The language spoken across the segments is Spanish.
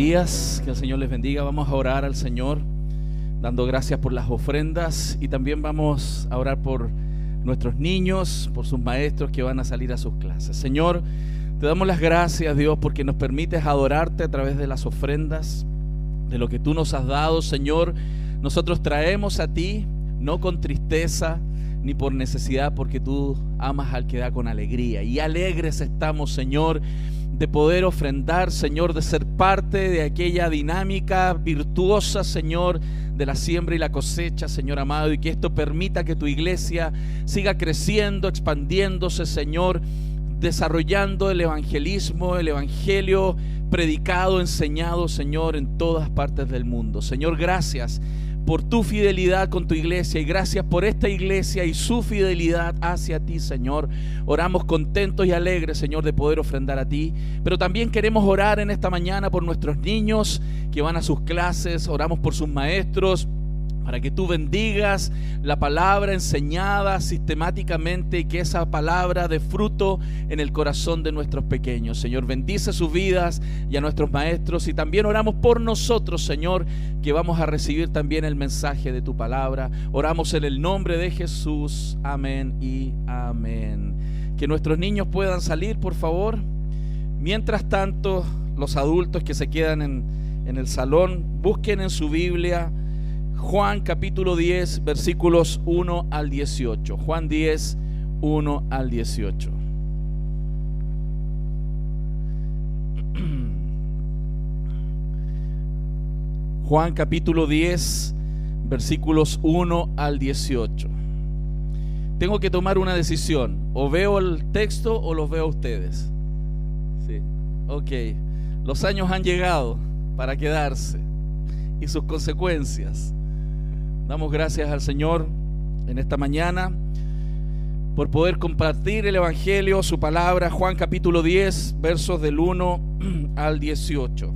días, que el Señor les bendiga. Vamos a orar al Señor, dando gracias por las ofrendas y también vamos a orar por nuestros niños, por sus maestros que van a salir a sus clases. Señor, te damos las gracias, Dios, porque nos permites adorarte a través de las ofrendas, de lo que tú nos has dado, Señor. Nosotros traemos a ti, no con tristeza, ni por necesidad, porque tú amas al que da con alegría. Y alegres estamos, Señor, de poder ofrendar, Señor, de ser parte de aquella dinámica virtuosa, Señor, de la siembra y la cosecha, Señor amado, y que esto permita que tu iglesia siga creciendo, expandiéndose, Señor, desarrollando el evangelismo, el evangelio predicado, enseñado, Señor, en todas partes del mundo. Señor, gracias por tu fidelidad con tu iglesia y gracias por esta iglesia y su fidelidad hacia ti, Señor. Oramos contentos y alegres, Señor, de poder ofrendar a ti. Pero también queremos orar en esta mañana por nuestros niños que van a sus clases, oramos por sus maestros para que tú bendigas la palabra enseñada sistemáticamente y que esa palabra dé fruto en el corazón de nuestros pequeños. Señor, bendice sus vidas y a nuestros maestros y también oramos por nosotros, Señor, que vamos a recibir también el mensaje de tu palabra. Oramos en el nombre de Jesús. Amén y amén. Que nuestros niños puedan salir, por favor. Mientras tanto, los adultos que se quedan en, en el salón, busquen en su Biblia Juan capítulo 10, versículos 1 al 18. Juan 10, 1 al 18. Juan capítulo 10, versículos 1 al 18. Tengo que tomar una decisión. O veo el texto o los veo a ustedes. Sí. Ok. Los años han llegado para quedarse y sus consecuencias. Damos gracias al Señor en esta mañana por poder compartir el Evangelio, su palabra, Juan capítulo 10, versos del 1 al 18.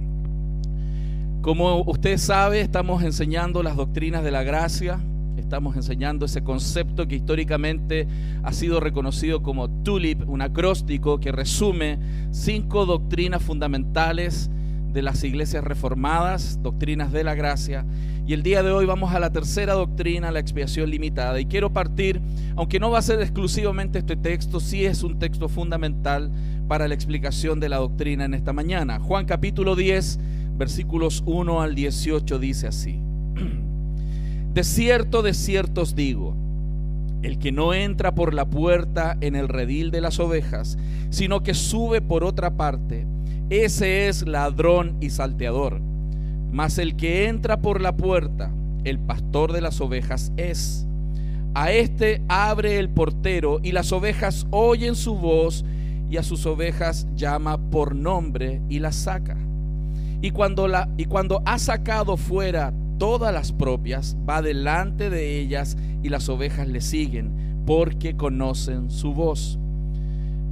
Como usted sabe, estamos enseñando las doctrinas de la gracia, estamos enseñando ese concepto que históricamente ha sido reconocido como TULIP, un acróstico que resume cinco doctrinas fundamentales de las iglesias reformadas, doctrinas de la gracia. Y el día de hoy vamos a la tercera doctrina, la expiación limitada. Y quiero partir, aunque no va a ser exclusivamente este texto, sí es un texto fundamental para la explicación de la doctrina en esta mañana. Juan capítulo 10, versículos 1 al 18 dice así. De cierto, de cierto os digo, el que no entra por la puerta en el redil de las ovejas, sino que sube por otra parte, ese es ladrón y salteador. Mas el que entra por la puerta, el pastor de las ovejas es. A este abre el portero y las ovejas oyen su voz y a sus ovejas llama por nombre y las saca. Y cuando, la, y cuando ha sacado fuera todas las propias, va delante de ellas y las ovejas le siguen porque conocen su voz.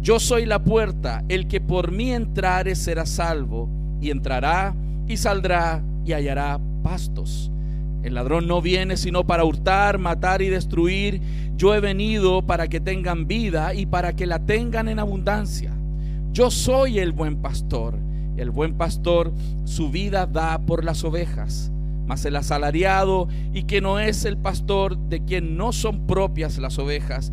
Yo soy la puerta, el que por mí entrare será salvo, y entrará y saldrá y hallará pastos. El ladrón no viene sino para hurtar, matar y destruir. Yo he venido para que tengan vida y para que la tengan en abundancia. Yo soy el buen pastor. El buen pastor su vida da por las ovejas. Mas el asalariado y que no es el pastor de quien no son propias las ovejas,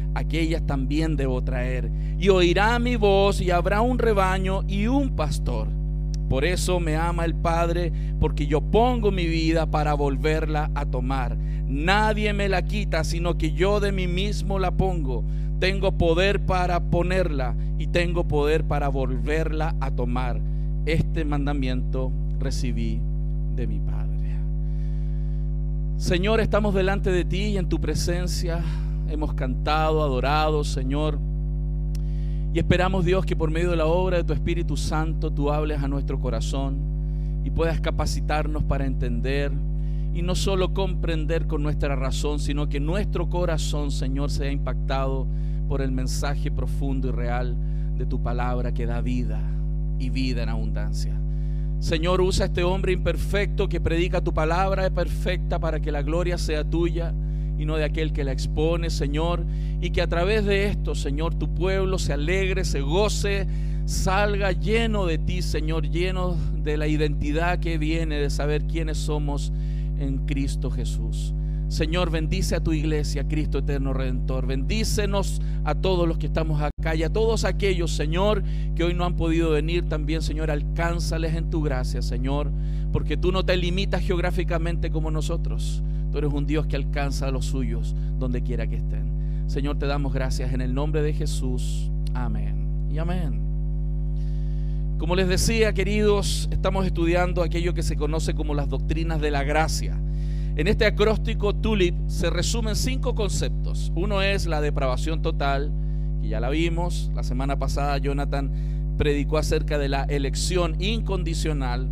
aquellas también debo traer. Y oirá mi voz y habrá un rebaño y un pastor. Por eso me ama el Padre, porque yo pongo mi vida para volverla a tomar. Nadie me la quita, sino que yo de mí mismo la pongo. Tengo poder para ponerla y tengo poder para volverla a tomar. Este mandamiento recibí de mi Padre. Señor, estamos delante de ti y en tu presencia hemos cantado, adorado, Señor. Y esperamos, Dios, que por medio de la obra de tu Espíritu Santo tú hables a nuestro corazón y puedas capacitarnos para entender y no solo comprender con nuestra razón, sino que nuestro corazón, Señor, sea impactado por el mensaje profundo y real de tu palabra que da vida y vida en abundancia. Señor, usa este hombre imperfecto que predica tu palabra perfecta para que la gloria sea tuya y no de aquel que la expone, Señor. Y que a través de esto, Señor, tu pueblo se alegre, se goce, salga lleno de ti, Señor, lleno de la identidad que viene de saber quiénes somos en Cristo Jesús. Señor, bendice a tu iglesia, Cristo eterno redentor. Bendícenos a todos los que estamos acá y a todos aquellos, Señor, que hoy no han podido venir también, Señor, alcánzales en tu gracia, Señor, porque tú no te limitas geográficamente como nosotros. Tú eres un Dios que alcanza a los suyos donde quiera que estén. Señor, te damos gracias en el nombre de Jesús. Amén. Y amén. Como les decía, queridos, estamos estudiando aquello que se conoce como las doctrinas de la gracia. En este acróstico TULIP se resumen cinco conceptos. Uno es la depravación total, que ya la vimos. La semana pasada Jonathan predicó acerca de la elección incondicional.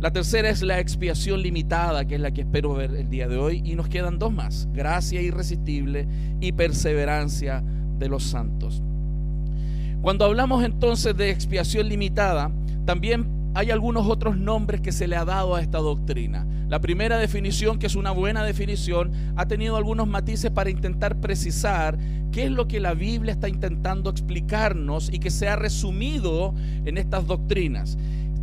La tercera es la expiación limitada, que es la que espero ver el día de hoy. Y nos quedan dos más, gracia irresistible y perseverancia de los santos. Cuando hablamos entonces de expiación limitada, también hay algunos otros nombres que se le ha dado a esta doctrina. La primera definición, que es una buena definición, ha tenido algunos matices para intentar precisar qué es lo que la Biblia está intentando explicarnos y que se ha resumido en estas doctrinas.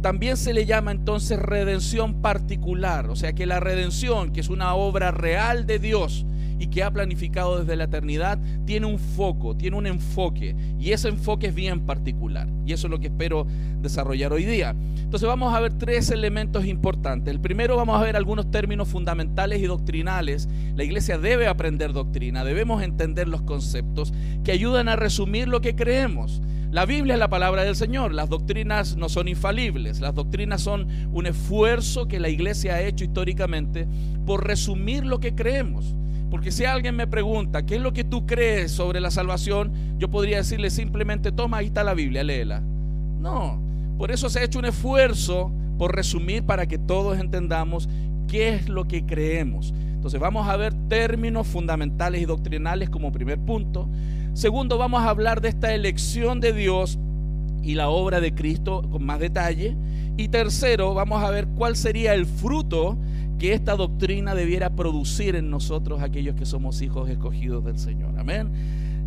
También se le llama entonces redención particular, o sea que la redención, que es una obra real de Dios, y que ha planificado desde la eternidad, tiene un foco, tiene un enfoque. Y ese enfoque es bien particular. Y eso es lo que espero desarrollar hoy día. Entonces vamos a ver tres elementos importantes. El primero vamos a ver algunos términos fundamentales y doctrinales. La iglesia debe aprender doctrina, debemos entender los conceptos que ayudan a resumir lo que creemos. La Biblia es la palabra del Señor. Las doctrinas no son infalibles. Las doctrinas son un esfuerzo que la iglesia ha hecho históricamente por resumir lo que creemos. Porque si alguien me pregunta, ¿qué es lo que tú crees sobre la salvación? Yo podría decirle simplemente, toma, ahí está la Biblia, léela. No, por eso se ha hecho un esfuerzo por resumir para que todos entendamos qué es lo que creemos. Entonces vamos a ver términos fundamentales y doctrinales como primer punto. Segundo, vamos a hablar de esta elección de Dios y la obra de Cristo con más detalle. Y tercero, vamos a ver cuál sería el fruto que esta doctrina debiera producir en nosotros aquellos que somos hijos escogidos del Señor. Amén.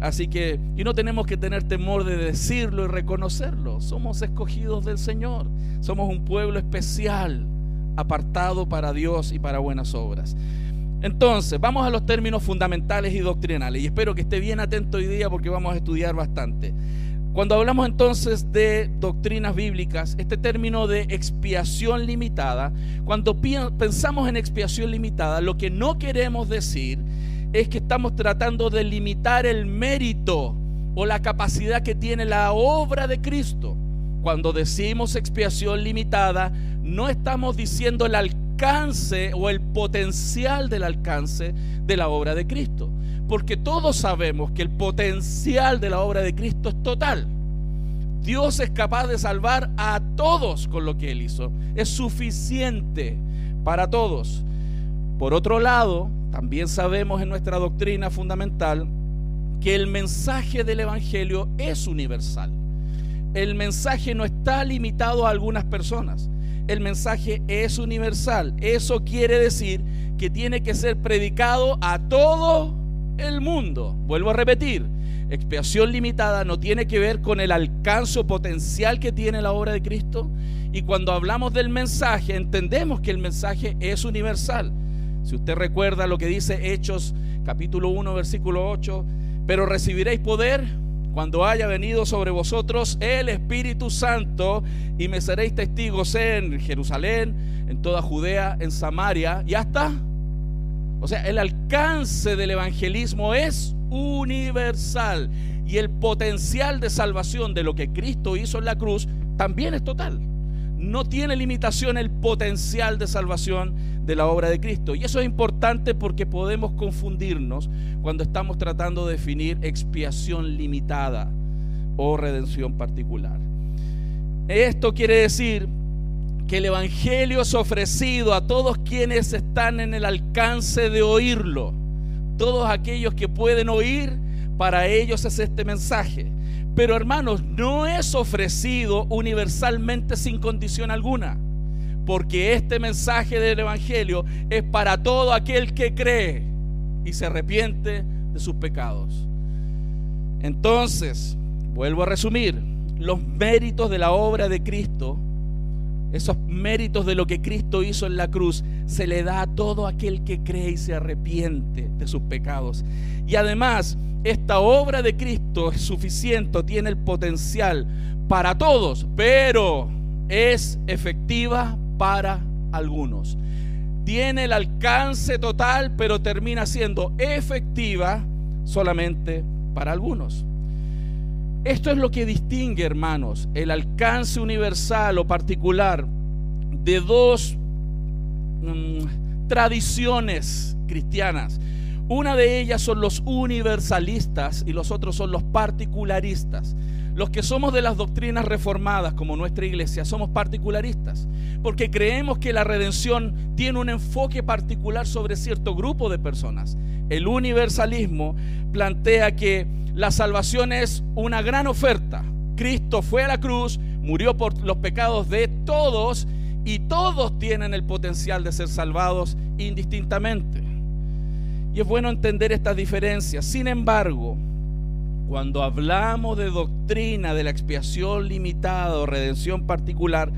Así que, y no tenemos que tener temor de decirlo y reconocerlo. Somos escogidos del Señor. Somos un pueblo especial, apartado para Dios y para buenas obras. Entonces, vamos a los términos fundamentales y doctrinales. Y espero que esté bien atento hoy día porque vamos a estudiar bastante. Cuando hablamos entonces de doctrinas bíblicas, este término de expiación limitada, cuando pensamos en expiación limitada, lo que no queremos decir es que estamos tratando de limitar el mérito o la capacidad que tiene la obra de Cristo. Cuando decimos expiación limitada, no estamos diciendo el alcance o el potencial del alcance de la obra de Cristo porque todos sabemos que el potencial de la obra de Cristo es total. Dios es capaz de salvar a todos con lo que Él hizo. Es suficiente para todos. Por otro lado, también sabemos en nuestra doctrina fundamental que el mensaje del Evangelio es universal. El mensaje no está limitado a algunas personas. El mensaje es universal. Eso quiere decir que tiene que ser predicado a todo el mundo. Vuelvo a repetir, expiación limitada no tiene que ver con el alcance potencial que tiene la obra de Cristo. Y cuando hablamos del mensaje, entendemos que el mensaje es universal. Si usted recuerda lo que dice Hechos capítulo 1, versículo 8, pero recibiréis poder cuando haya venido sobre vosotros el Espíritu Santo y me seréis testigos en Jerusalén, en toda Judea, en Samaria y hasta... O sea, el alcance del evangelismo es universal y el potencial de salvación de lo que Cristo hizo en la cruz también es total. No tiene limitación el potencial de salvación de la obra de Cristo. Y eso es importante porque podemos confundirnos cuando estamos tratando de definir expiación limitada o redención particular. Esto quiere decir que el Evangelio es ofrecido a todos quienes están en el alcance de oírlo. Todos aquellos que pueden oír, para ellos es este mensaje. Pero hermanos, no es ofrecido universalmente sin condición alguna porque este mensaje del Evangelio es para todo aquel que cree y se arrepiente de sus pecados. Entonces, vuelvo a resumir, los méritos de la obra de Cristo, esos méritos de lo que Cristo hizo en la cruz, se le da a todo aquel que cree y se arrepiente de sus pecados. Y además, esta obra de Cristo es suficiente, tiene el potencial para todos, pero es efectiva para algunos. Tiene el alcance total, pero termina siendo efectiva solamente para algunos. Esto es lo que distingue, hermanos, el alcance universal o particular de dos mm, tradiciones cristianas. Una de ellas son los universalistas y los otros son los particularistas. Los que somos de las doctrinas reformadas, como nuestra iglesia, somos particularistas, porque creemos que la redención tiene un enfoque particular sobre cierto grupo de personas. El universalismo plantea que la salvación es una gran oferta. Cristo fue a la cruz, murió por los pecados de todos y todos tienen el potencial de ser salvados indistintamente. Y es bueno entender estas diferencias. Sin embargo, cuando hablamos de doctrina de la expiación limitada o redención particular,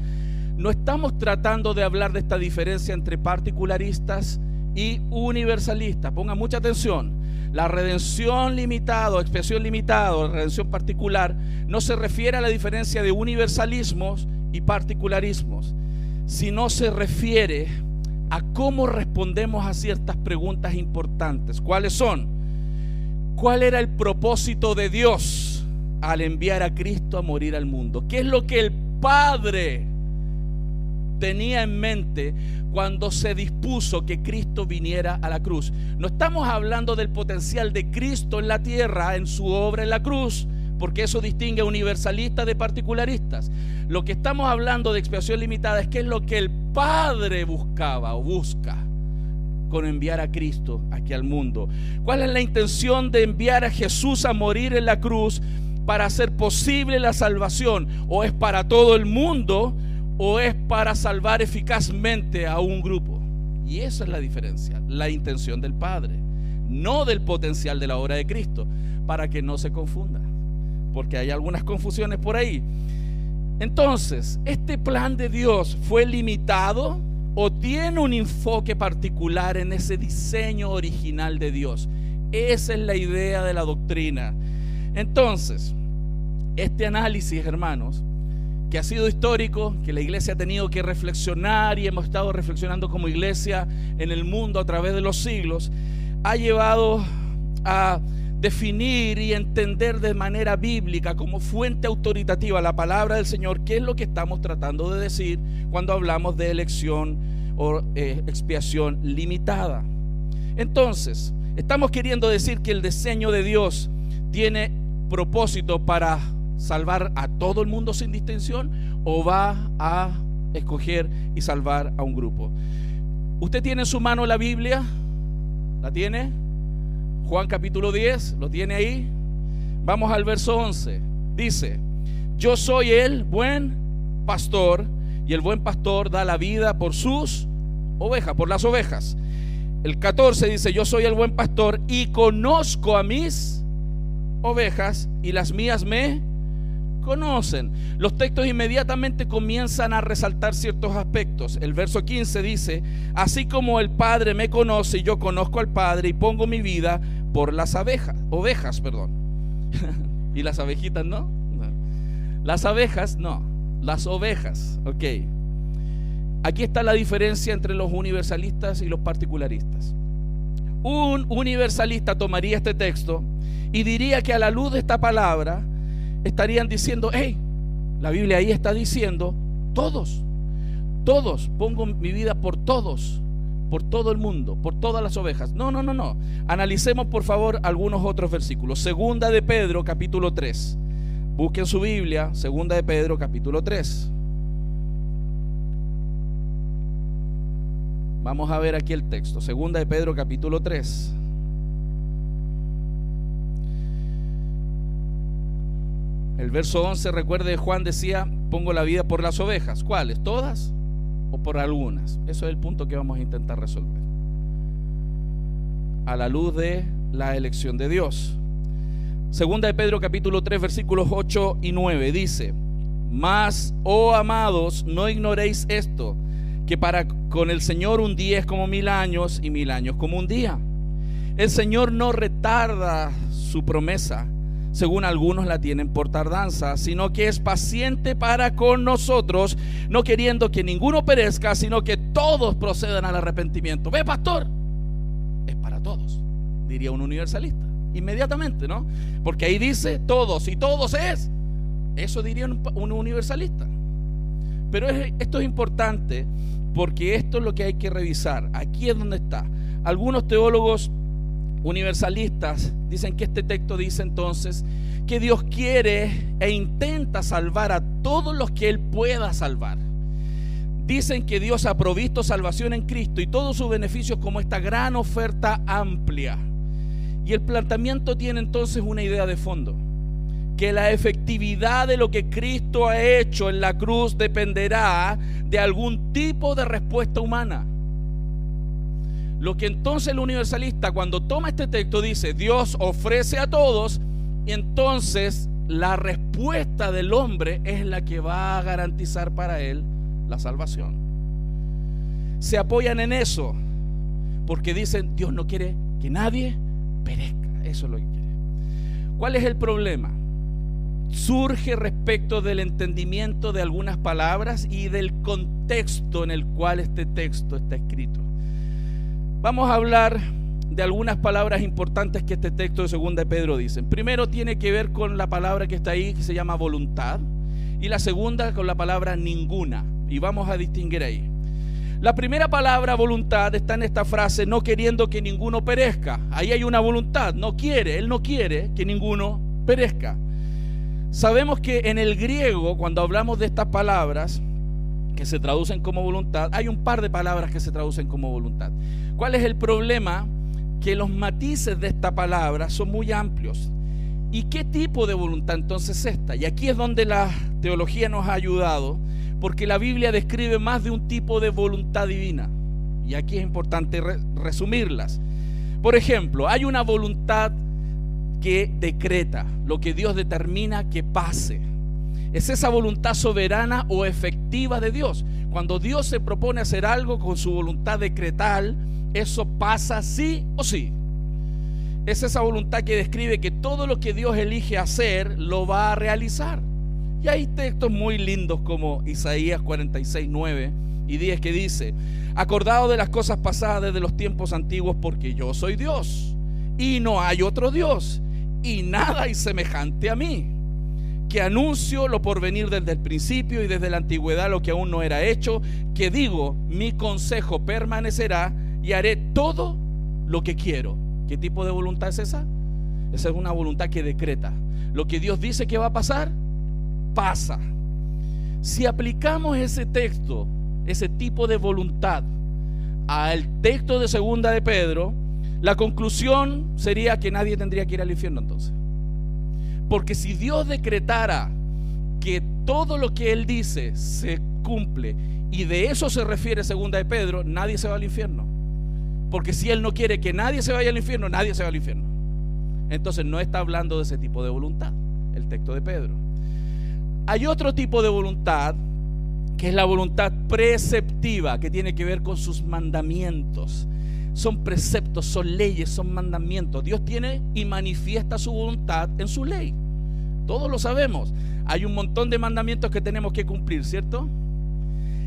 no estamos tratando de hablar de esta diferencia entre particularistas y universalistas. Ponga mucha atención. La redención limitada o expiación limitada o redención particular no se refiere a la diferencia de universalismos y particularismos, sino se refiere a cómo respondemos a ciertas preguntas importantes. ¿Cuáles son? ¿Cuál era el propósito de Dios al enviar a Cristo a morir al mundo? ¿Qué es lo que el Padre tenía en mente cuando se dispuso que Cristo viniera a la cruz? No estamos hablando del potencial de Cristo en la tierra, en su obra en la cruz, porque eso distingue a universalistas de particularistas. Lo que estamos hablando de expiación limitada es qué es lo que el Padre buscaba o busca con enviar a Cristo aquí al mundo? ¿Cuál es la intención de enviar a Jesús a morir en la cruz para hacer posible la salvación? ¿O es para todo el mundo o es para salvar eficazmente a un grupo? Y esa es la diferencia, la intención del Padre, no del potencial de la obra de Cristo, para que no se confunda, porque hay algunas confusiones por ahí. Entonces, este plan de Dios fue limitado o tiene un enfoque particular en ese diseño original de Dios. Esa es la idea de la doctrina. Entonces, este análisis, hermanos, que ha sido histórico, que la iglesia ha tenido que reflexionar y hemos estado reflexionando como iglesia en el mundo a través de los siglos, ha llevado a definir y entender de manera bíblica como fuente autoritativa la palabra del Señor, qué es lo que estamos tratando de decir cuando hablamos de elección o eh, expiación limitada. Entonces, estamos queriendo decir que el diseño de Dios tiene propósito para salvar a todo el mundo sin distinción o va a escoger y salvar a un grupo. ¿Usted tiene en su mano la Biblia? ¿La tiene? Juan capítulo 10, ¿lo tiene ahí? Vamos al verso 11. Dice, yo soy el buen pastor y el buen pastor da la vida por sus ovejas, por las ovejas. El 14 dice, yo soy el buen pastor y conozco a mis ovejas y las mías me conocen. Los textos inmediatamente comienzan a resaltar ciertos aspectos. El verso 15 dice, así como el Padre me conoce yo conozco al Padre y pongo mi vida por las abejas, ovejas, perdón. ¿Y las abejitas no? Las abejas no. Las ovejas, ok. Aquí está la diferencia entre los universalistas y los particularistas. Un universalista tomaría este texto y diría que a la luz de esta palabra estarían diciendo, hey, la Biblia ahí está diciendo, todos, todos, pongo mi vida por todos, por todo el mundo, por todas las ovejas. No, no, no, no. Analicemos por favor algunos otros versículos. Segunda de Pedro, capítulo 3. Busquen su Biblia, segunda de Pedro, capítulo 3. Vamos a ver aquí el texto. Segunda de Pedro capítulo 3. El verso 11, recuerde, Juan decía, pongo la vida por las ovejas. ¿Cuáles? ¿Todas o por algunas? Eso es el punto que vamos a intentar resolver. A la luz de la elección de Dios. Segunda de Pedro capítulo 3 versículos 8 y 9 dice, Mas, oh amados, no ignoréis esto que para con el Señor un día es como mil años y mil años como un día. El Señor no retarda su promesa, según algunos la tienen por tardanza, sino que es paciente para con nosotros, no queriendo que ninguno perezca, sino que todos procedan al arrepentimiento. Ve, pastor, es para todos, diría un universalista, inmediatamente, ¿no? Porque ahí dice todos y todos es. Eso diría un, universalista. Pero esto es importante porque esto es lo que hay que revisar. Aquí es donde está. Algunos teólogos universalistas dicen que este texto dice entonces que Dios quiere e intenta salvar a todos los que Él pueda salvar. Dicen que Dios ha provisto salvación en Cristo y todos sus beneficios como esta gran oferta amplia. Y el planteamiento tiene entonces una idea de fondo que la efectividad de lo que Cristo ha hecho en la cruz dependerá de algún tipo de respuesta humana. Lo que entonces el universalista cuando toma este texto dice, Dios ofrece a todos, y entonces la respuesta del hombre es la que va a garantizar para él la salvación. Se apoyan en eso, porque dicen, Dios no quiere que nadie perezca. Eso es lo que quiere. ¿Cuál es el problema? surge respecto del entendimiento de algunas palabras y del contexto en el cual este texto está escrito. Vamos a hablar de algunas palabras importantes que este texto de segunda de Pedro dice. Primero tiene que ver con la palabra que está ahí que se llama voluntad y la segunda con la palabra ninguna y vamos a distinguir ahí. La primera palabra voluntad está en esta frase no queriendo que ninguno perezca. Ahí hay una voluntad, no quiere, él no quiere que ninguno perezca. Sabemos que en el griego, cuando hablamos de estas palabras que se traducen como voluntad, hay un par de palabras que se traducen como voluntad. ¿Cuál es el problema? Que los matices de esta palabra son muy amplios. ¿Y qué tipo de voluntad entonces es esta? Y aquí es donde la teología nos ha ayudado, porque la Biblia describe más de un tipo de voluntad divina. Y aquí es importante resumirlas. Por ejemplo, hay una voluntad que decreta, lo que Dios determina que pase. Es esa voluntad soberana o efectiva de Dios. Cuando Dios se propone hacer algo con su voluntad decretal, eso pasa sí o sí. Es esa voluntad que describe que todo lo que Dios elige hacer lo va a realizar. Y hay textos muy lindos como Isaías 46, 9 y 10 que dice, acordado de las cosas pasadas desde los tiempos antiguos porque yo soy Dios y no hay otro Dios y nada hay semejante a mí, que anuncio lo por venir desde el principio y desde la antigüedad lo que aún no era hecho, que digo, mi consejo permanecerá y haré todo lo que quiero. ¿Qué tipo de voluntad es esa? Esa es una voluntad que decreta. Lo que Dios dice que va a pasar, pasa. Si aplicamos ese texto, ese tipo de voluntad, al texto de segunda de Pedro, la conclusión sería que nadie tendría que ir al infierno entonces. Porque si Dios decretara que todo lo que Él dice se cumple y de eso se refiere segunda de Pedro, nadie se va al infierno. Porque si Él no quiere que nadie se vaya al infierno, nadie se va al infierno. Entonces no está hablando de ese tipo de voluntad, el texto de Pedro. Hay otro tipo de voluntad que es la voluntad preceptiva, que tiene que ver con sus mandamientos son preceptos, son leyes, son mandamientos. Dios tiene y manifiesta su voluntad en su ley. Todos lo sabemos. Hay un montón de mandamientos que tenemos que cumplir, ¿cierto?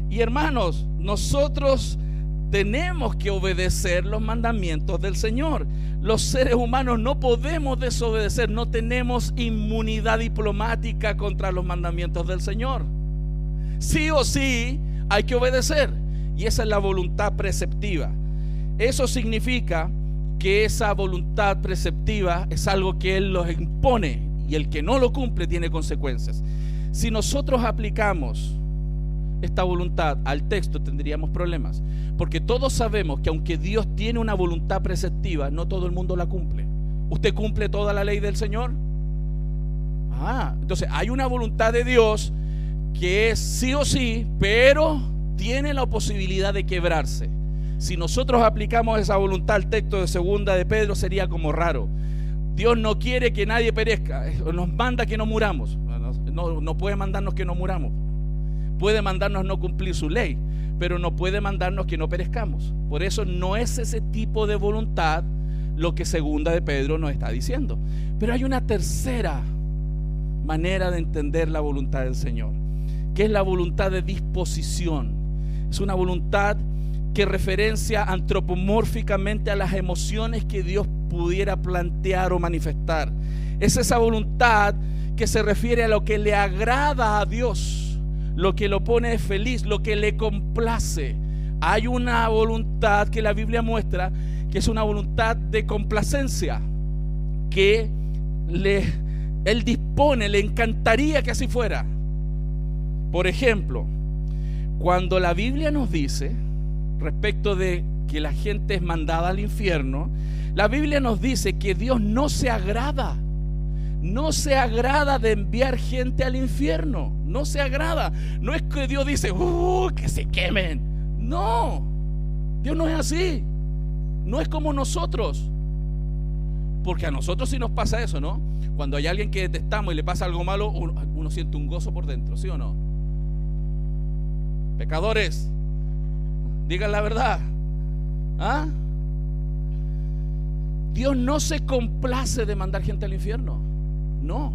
Y hermanos, nosotros tenemos que obedecer los mandamientos del Señor. Los seres humanos no podemos desobedecer, no tenemos inmunidad diplomática contra los mandamientos del Señor. Sí o sí hay que obedecer. Y esa es la voluntad preceptiva. Eso significa que esa voluntad preceptiva es algo que Él los impone y el que no lo cumple tiene consecuencias. Si nosotros aplicamos esta voluntad al texto tendríamos problemas. Porque todos sabemos que aunque Dios tiene una voluntad preceptiva, no todo el mundo la cumple. ¿Usted cumple toda la ley del Señor? Ah, entonces hay una voluntad de Dios que es sí o sí, pero tiene la posibilidad de quebrarse. Si nosotros aplicamos esa voluntad al texto de segunda de Pedro sería como raro. Dios no quiere que nadie perezca, nos manda que no muramos. No, puede mandarnos que no muramos puede mandarnos no cumplir su ley, pero no puede mandarnos que no perezcamos. Por eso no es ese tipo de voluntad lo que segunda de Pedro nos está diciendo. Pero hay una tercera manera de entender la voluntad del Señor, que es la voluntad de disposición. Es una voluntad que referencia antropomórficamente a las emociones que Dios pudiera plantear o manifestar. Es esa voluntad que se refiere a lo que le agrada a Dios lo que lo pone feliz, lo que le complace. Hay una voluntad que la Biblia muestra que es una voluntad de complacencia, que le, él dispone, le encantaría que así fuera. Por ejemplo, cuando la Biblia nos dice respecto de que la gente es mandada al infierno, la Biblia nos dice que Dios no se agrada no se agrada de enviar gente al infierno. No se agrada. No es que Dios dice, uh, que se quemen. No, Dios no es así. No es como nosotros. Porque a nosotros sí nos pasa eso, ¿no? Cuando hay alguien que detestamos y le pasa algo malo, uno, uno siente un gozo por dentro, ¿sí o no? Pecadores, digan la verdad. ¿Ah? Dios no se complace de mandar gente al infierno. No.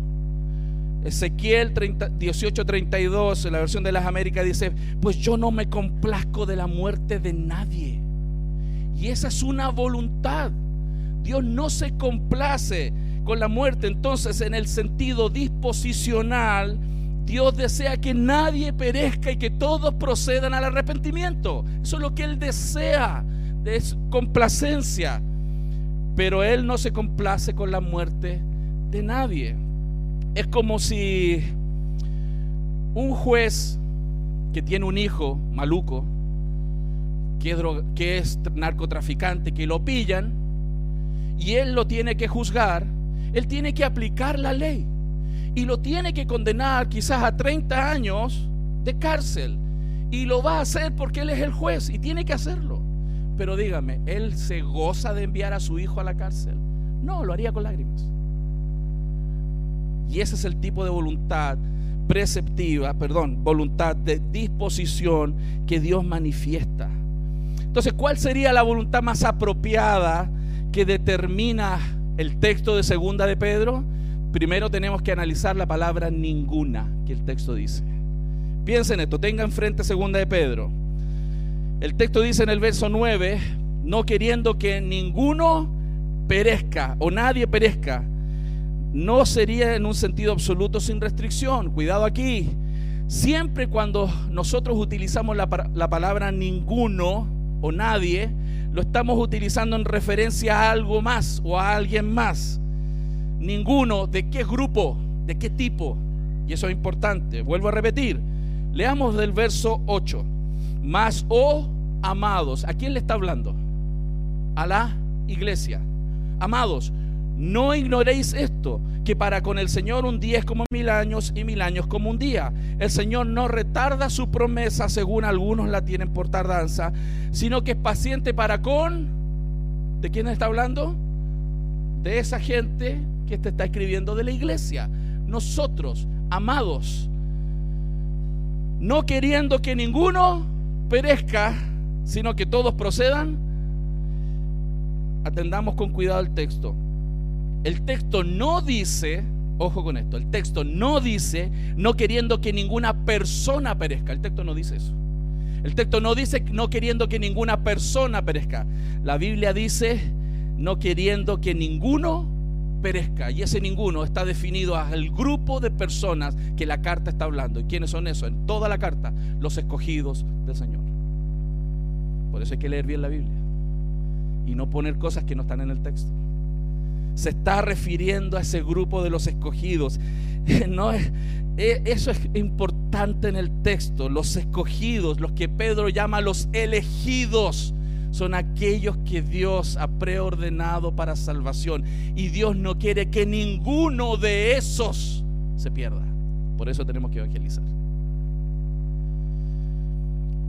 Ezequiel 18:32, en la versión de las Américas, dice, pues yo no me complazco de la muerte de nadie. Y esa es una voluntad. Dios no se complace con la muerte. Entonces, en el sentido disposicional, Dios desea que nadie perezca y que todos procedan al arrepentimiento. Eso es lo que Él desea, es complacencia. Pero Él no se complace con la muerte de nadie. Es como si un juez que tiene un hijo maluco, que que es narcotraficante, que lo pillan, y él lo tiene que juzgar, él tiene que aplicar la ley y lo tiene que condenar quizás a 30 años de cárcel. Y lo va a hacer porque él es el juez y tiene que hacerlo. Pero dígame, ¿él se goza de enviar a su hijo a la cárcel? No, lo haría con lágrimas. Y ese es el tipo de voluntad preceptiva, perdón, voluntad de disposición que Dios manifiesta. Entonces, ¿cuál sería la voluntad más apropiada que determina el texto de segunda de Pedro? Primero tenemos que analizar la palabra ninguna que el texto dice. Piensen esto, tenga enfrente segunda de Pedro. El texto dice en el verso 9, no queriendo que ninguno perezca o nadie perezca, no sería en un sentido absoluto sin restricción. Cuidado aquí. Siempre cuando nosotros utilizamos la, palabra ninguno o nadie, lo estamos utilizando en referencia a algo más o a alguien más. Ninguno, ¿de qué grupo? ¿De qué tipo? Y eso es importante. Vuelvo a repetir. Leamos del verso 8. Más, oh amados, ¿a quién le está hablando? A la iglesia. Amados, no ignoréis esto, que para con el Señor un día es como mil años y mil años como un día. El Señor no retarda su promesa según algunos la tienen por tardanza, sino que es paciente para con... ¿De quién está hablando? De esa gente que te está escribiendo de la iglesia. Nosotros, amados, no queriendo que ninguno perezca, sino que todos procedan, atendamos con cuidado el texto el texto no dice Ojo con esto, el texto no dice no queriendo que ninguna persona perezca, el texto no dice eso. El texto no dice no queriendo que ninguna persona perezca. La Biblia dice no queriendo que ninguno perezca. Y ese ninguno está definido al grupo de personas que la carta está hablando. ¿Y quiénes son esos? En toda la carta, los escogidos del Señor. Por eso hay que leer bien la Biblia y no poner cosas que no están en el texto. Se está refiriendo a ese grupo de los escogidos. No es, e, eso es importante en el texto. Los escogidos, los que Pedro llama los elegidos son aquellos que Dios ha preordenado para salvación. Y Dios no quiere que ninguno de esos se pierda. Por eso tenemos que evangelizar.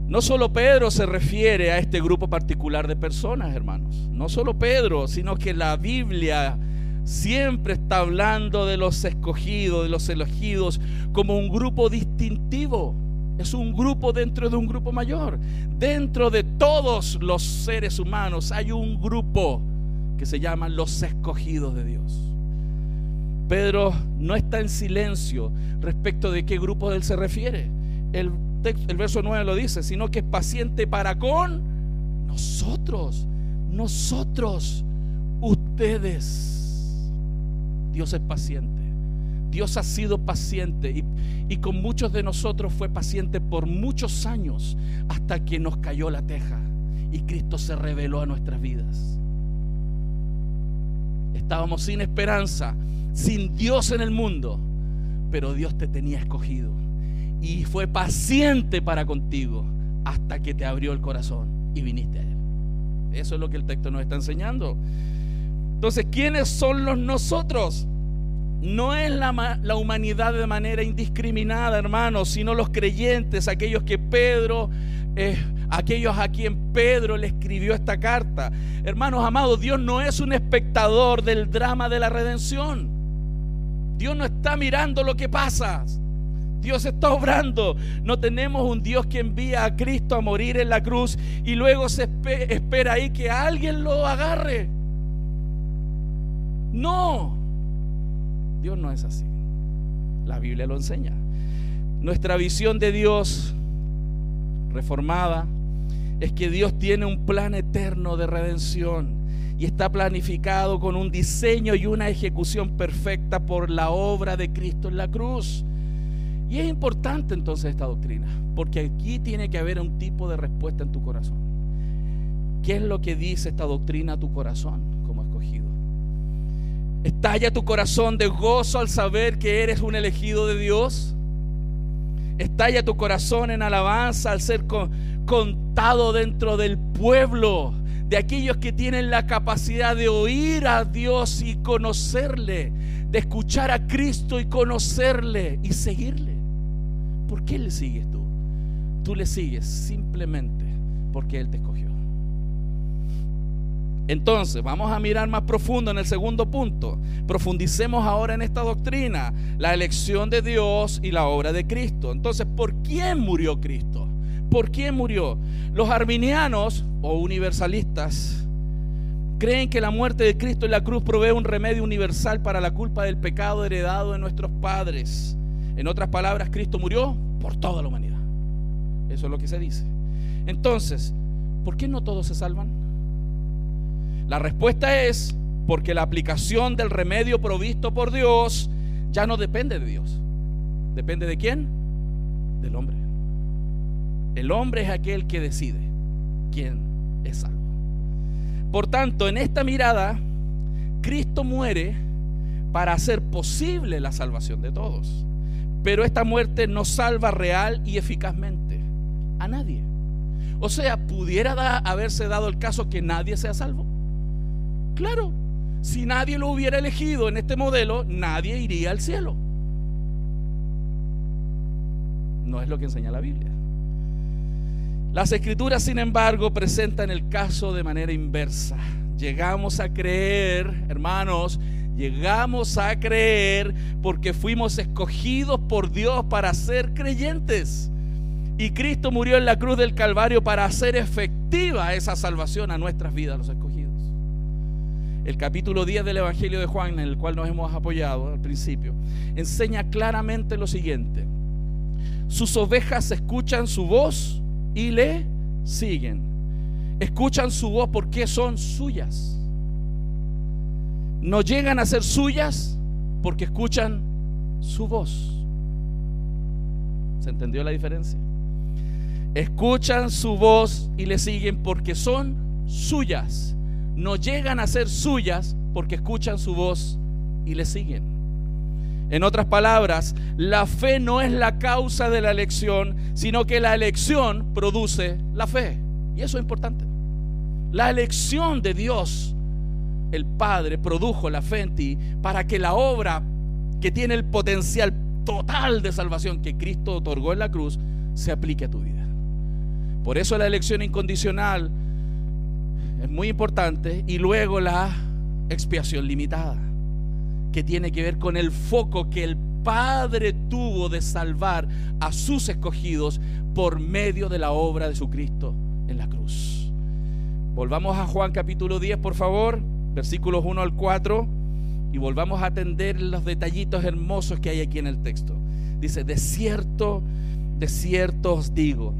No solo Pedro se refiere a este grupo particular de personas, hermanos. No solo Pedro, sino que la Biblia siempre está hablando de los escogidos, de los elegidos, como un grupo distintivo es un grupo dentro de un grupo mayor. Dentro de todos los seres humanos hay un grupo que se llama los escogidos de Dios. Pedro no está en silencio respecto de qué grupo él se refiere. El, el verso 9 lo dice, sino que es paciente para con nosotros, nosotros, ustedes. Dios es paciente. Dios ha sido paciente y, con muchos de nosotros fue paciente por muchos años hasta que nos cayó la teja y Cristo se reveló a nuestras vidas. Estábamos sin esperanza, sin Dios en el mundo, pero Dios te tenía escogido y fue paciente para contigo hasta que te abrió el corazón y viniste a Él. Eso es lo que el texto nos está enseñando. Entonces, ¿quiénes son los nosotros? No es la, humanidad de manera indiscriminada, hermanos, sino los creyentes, aquellos que Pedro, eh, aquellos a quien Pedro le escribió esta carta. Hermanos amados, Dios no es un espectador del drama de la redención. Dios no está mirando lo que pasa. Dios está obrando. No tenemos un Dios que envía a Cristo a morir en la cruz y luego se espera ahí que alguien lo agarre. No. Dios no es así. La Biblia lo enseña. Nuestra visión de Dios reformada es que Dios tiene un plan eterno de redención y está planificado con un diseño y una ejecución perfecta por la obra de Cristo en la cruz. Y es importante entonces esta doctrina, porque aquí tiene que haber un tipo de respuesta en tu corazón. ¿Qué es lo que dice esta doctrina a tu corazón? ¿Estalla tu corazón de gozo al saber que eres un elegido de Dios? ¿Estalla tu corazón en alabanza al ser contado dentro del pueblo de aquellos que tienen la capacidad de oír a Dios y conocerle, de escuchar a Cristo y conocerle y seguirle? ¿Por qué le sigues tú? Tú le sigues simplemente porque Él te escogió. Entonces, vamos a mirar más profundo en el segundo punto. Profundicemos ahora en esta doctrina, la elección de Dios y la obra de Cristo. Entonces, ¿por quién murió Cristo? ¿Por quién murió? Los arminianos o universalistas creen que la muerte de Cristo en la cruz provee un remedio universal para la culpa del pecado heredado de nuestros padres. En otras palabras, Cristo murió por toda la humanidad. Eso es lo que se dice. Entonces, ¿por qué no todos se salvan? La respuesta es porque la aplicación del remedio provisto por Dios ya no depende de Dios. ¿Depende de quién? Del hombre. El hombre es aquel que decide quién es salvo. Por tanto, en esta mirada, Cristo muere para hacer posible la salvación de todos. Pero esta muerte no salva real y eficazmente a nadie. O sea, pudiera haberse dado el caso que nadie sea salvo. Claro, si nadie lo hubiera elegido en este modelo, nadie iría al cielo. No es lo que enseña la Biblia. Las escrituras, sin embargo, presentan el caso de manera inversa. Llegamos a creer, hermanos, llegamos a creer porque fuimos escogidos por Dios para ser creyentes. Y Cristo murió en la cruz del Calvario para hacer efectiva esa salvación a nuestras vidas, los escogidos. El capítulo 10 del Evangelio de Juan, en el cual nos hemos apoyado al principio, enseña claramente lo siguiente. Sus ovejas escuchan su voz y le siguen. Escuchan su voz porque son suyas. No llegan a ser suyas porque escuchan su voz. ¿Se entendió la diferencia? Escuchan su voz y le siguen porque son suyas. No llegan a ser suyas porque escuchan su voz y le siguen. En otras palabras, la fe no es la causa de la elección, sino que la elección produce la fe. Y eso es importante. La elección de Dios, el Padre, produjo la fe en ti para que la obra que tiene el potencial total de salvación que Cristo otorgó en la cruz se aplique a tu vida. Por eso la elección incondicional es muy importante y luego la expiación limitada, que tiene que ver con el foco que el Padre tuvo de salvar a sus escogidos por medio de la obra de su Cristo en la cruz. Volvamos a Juan capítulo 10, por favor, versículos 1 al 4, y volvamos a atender los detallitos hermosos que hay aquí en el texto. Dice, de cierto, de cierto os digo,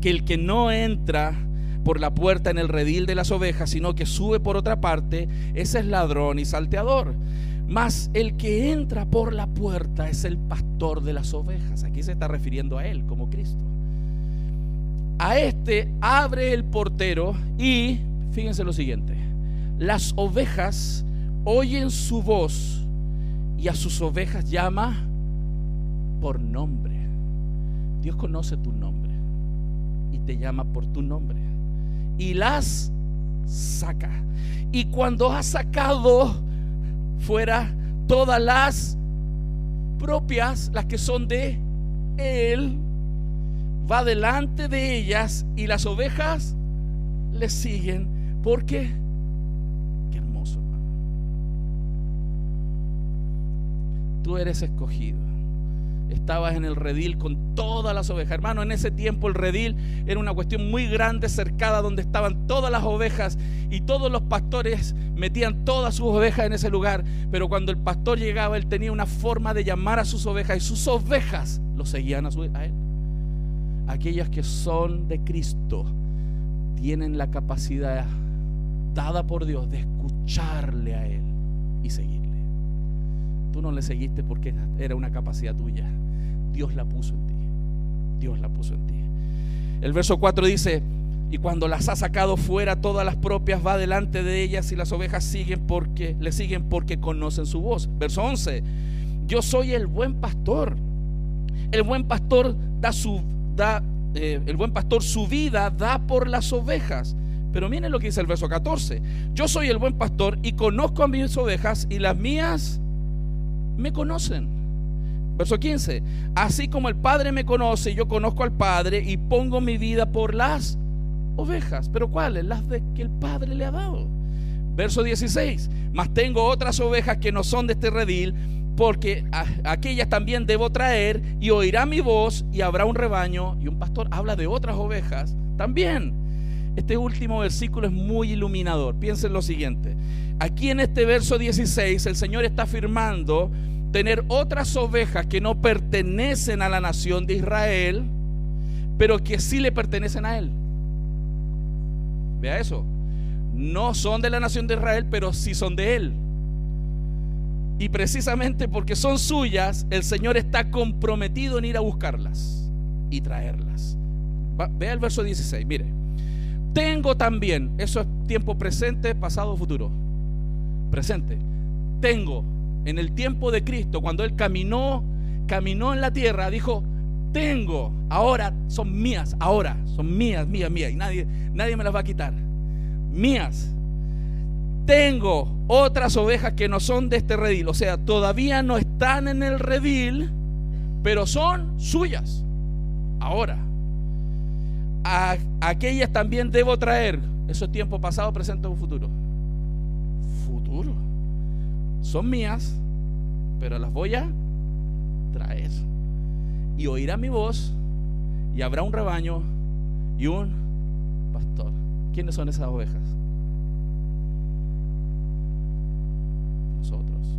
que el que no entra por la puerta en el redil de las ovejas, sino que sube por otra parte, ese es ladrón y salteador. Mas el que entra por la puerta es el pastor de las ovejas. Aquí se está refiriendo a él como Cristo. A este abre el portero y, fíjense lo siguiente, las ovejas oyen su voz y a sus ovejas llama por nombre. Dios conoce tu nombre y te llama por tu nombre y las saca. Y cuando ha sacado fuera todas las propias, las que son de él, va delante de ellas y las ovejas le siguen. porque Qué hermoso, hermano. Tú eres escogido estabas en el redil con todas las ovejas. Hermano, en ese tiempo el redil era una cuestión muy grande, cercada, donde estaban todas las ovejas y todos los pastores metían todas sus ovejas en ese lugar. Pero cuando el pastor llegaba, él tenía una forma de llamar a sus ovejas y sus ovejas lo seguían a, a él. Aquellas que son de Cristo tienen la capacidad dada por Dios de escucharle a Él y seguirle. Tú no le seguiste porque era una capacidad tuya. Dios la puso en ti. Dios la puso en ti. El verso 4 dice, y cuando las ha sacado fuera todas las propias va delante de ellas y las ovejas siguen porque le siguen porque conocen su voz. Verso 11. Yo soy el buen pastor. El buen pastor da su da eh, el buen pastor su vida da por las ovejas. Pero miren lo que dice el verso 14. Yo soy el buen pastor y conozco a mis ovejas y las mías me conocen. Verso 15. Así como el Padre me conoce, yo conozco al Padre y pongo mi vida por las ovejas. ¿Pero cuáles? Las de que el Padre le ha dado. Verso 16. Mas tengo otras ovejas que no son de este redil, porque aquellas también debo traer y oirá mi voz y habrá un rebaño y un pastor. Habla de otras ovejas también. Este último versículo es muy iluminador. Piensen lo siguiente. Aquí en este verso 16 el Señor está afirmando tener otras ovejas que no pertenecen a la nación de Israel, pero que sí le pertenecen a Él. Vea eso. No son de la nación de Israel, pero sí son de Él. Y precisamente porque son suyas, el Señor está comprometido en ir a buscarlas y traerlas. vea el verso 16, mire. Tengo también, eso es tiempo presente, pasado, futuro. Presente. Tengo en el tiempo de Cristo, cuando Él caminó, caminó en la tierra, dijo, tengo, ahora son mías, ahora son mías, mías, mías, y nadie, nadie me las va a quitar. Mías. Tengo otras ovejas que no son de este redil, o sea, todavía no están en el redil, pero son suyas. Ahora, aquellas también debo traer. Eso es tiempo pasado, presente o futuro. Futuro son mías, pero las voy a traer. Y oirá mi voz y habrá un rebaño y un pastor. ¿Quiénes son esas ovejas? Nosotros.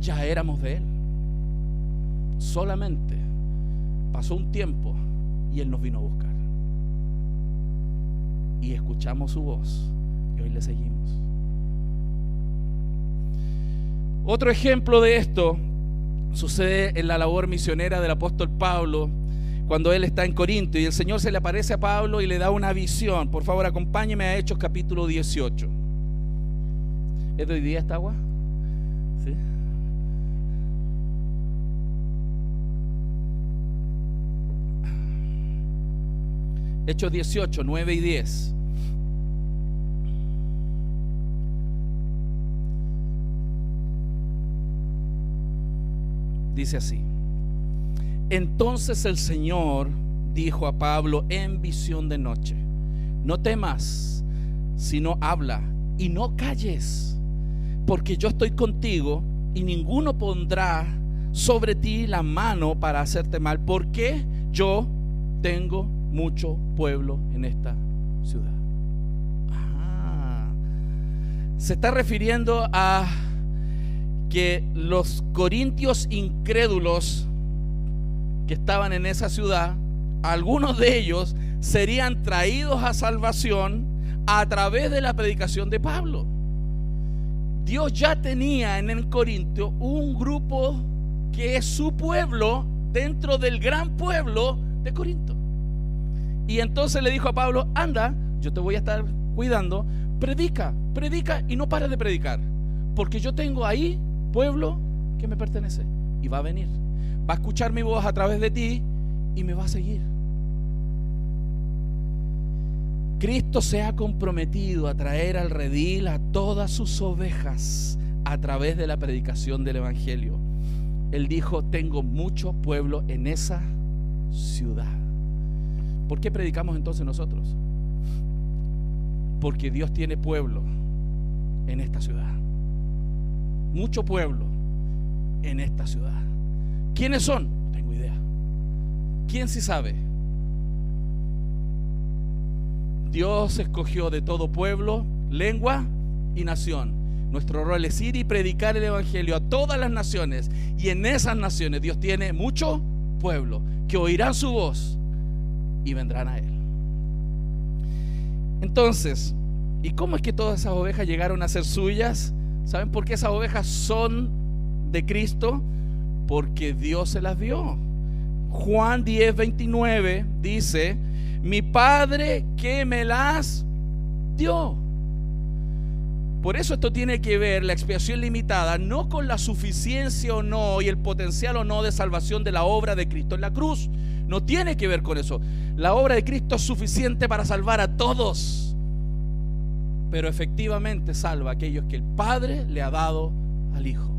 Ya éramos de Él. Solamente pasó un tiempo y Él nos vino a buscar. Y escuchamos su voz y hoy le seguimos. Otro ejemplo de esto sucede en la labor misionera del apóstol Pablo cuando él está en Corinto y el Señor se le aparece a Pablo y le da una visión. Por favor, acompáñeme a Hechos capítulo 18. ¿Es de hoy día esta agua? ¿Sí? Hechos 18, 9 y 10. Dice así. Entonces el Señor dijo a Pablo en visión de noche, no temas, sino habla y no calles, porque yo estoy contigo y ninguno pondrá sobre ti la mano para hacerte mal, porque yo tengo mucho pueblo en esta ciudad. Ah. se está refiriendo a que los corintios incrédulos que estaban en esa ciudad, algunos de ellos serían traídos a salvación a través de la predicación de Pablo. Dios ya tenía en el Corintio un grupo que es su pueblo dentro del gran pueblo de Corinto. Y entonces le dijo a Pablo, anda, yo te voy a estar cuidando, predica, predica y no pares de predicar, porque yo tengo ahí pueblo que me pertenece y va a venir. Va a escuchar mi voz a través de ti y me va a seguir. Cristo se ha comprometido a traer al redil a todas sus ovejas a través de la predicación del Evangelio. Él dijo, tengo mucho pueblo en esa ciudad. ¿Por qué predicamos entonces nosotros? Porque Dios tiene pueblo en esta ciudad mucho pueblo en esta ciudad. ¿Quiénes son? No tengo idea. ¿Quién sí sabe? Dios escogió de todo pueblo, lengua y nación. Nuestro rol es ir y predicar el Evangelio a todas las naciones. Y en esas naciones Dios tiene mucho pueblo que oirán su voz y vendrán a Él. Entonces, ¿y cómo es que todas esas ovejas llegaron a ser suyas? ¿Saben por qué esas ovejas son de Cristo? Porque Dios se las dio. Juan 10, 29 dice, mi Padre que me las dio. Por eso esto tiene que ver la expiación limitada no con la suficiencia o no y el potencial o no de salvación de la obra de Cristo en la cruz. No tiene que ver con eso. La obra de Cristo es suficiente para salvar a todos pero efectivamente salva a aquellos que el Padre le ha dado al Hijo.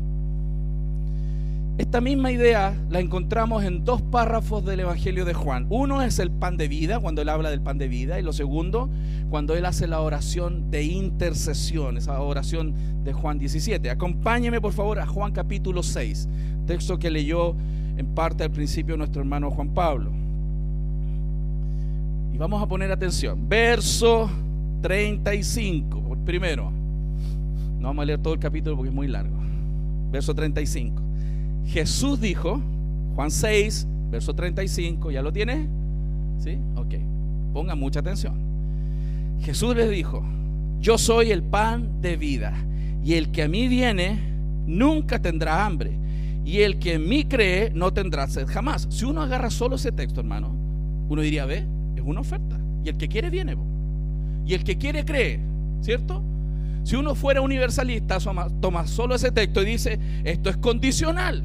Esta misma idea la encontramos en dos párrafos del Evangelio de Juan. Uno es el pan de vida, cuando él habla del pan de vida, y lo segundo, cuando él hace la oración de intercesión, esa oración de Juan 17. Acompáñeme por favor a Juan capítulo 6, texto que leyó en parte al principio nuestro hermano Juan Pablo. Y vamos a poner atención. Verso 35, primero. No vamos a leer todo el capítulo porque es muy largo. Verso 35. Jesús dijo, Juan 6, verso 35, ¿ya lo tiene? ¿Sí? Ok. Ponga mucha atención. Jesús les dijo, yo soy el pan de vida, y el que a mí viene nunca tendrá hambre, y el que en mí cree no tendrá sed jamás. Si uno agarra solo ese texto, hermano, uno diría, ve, es una oferta, y el que quiere viene. Y el que quiere cree, ¿cierto? Si uno fuera universalista, toma solo ese texto y dice, esto es condicional.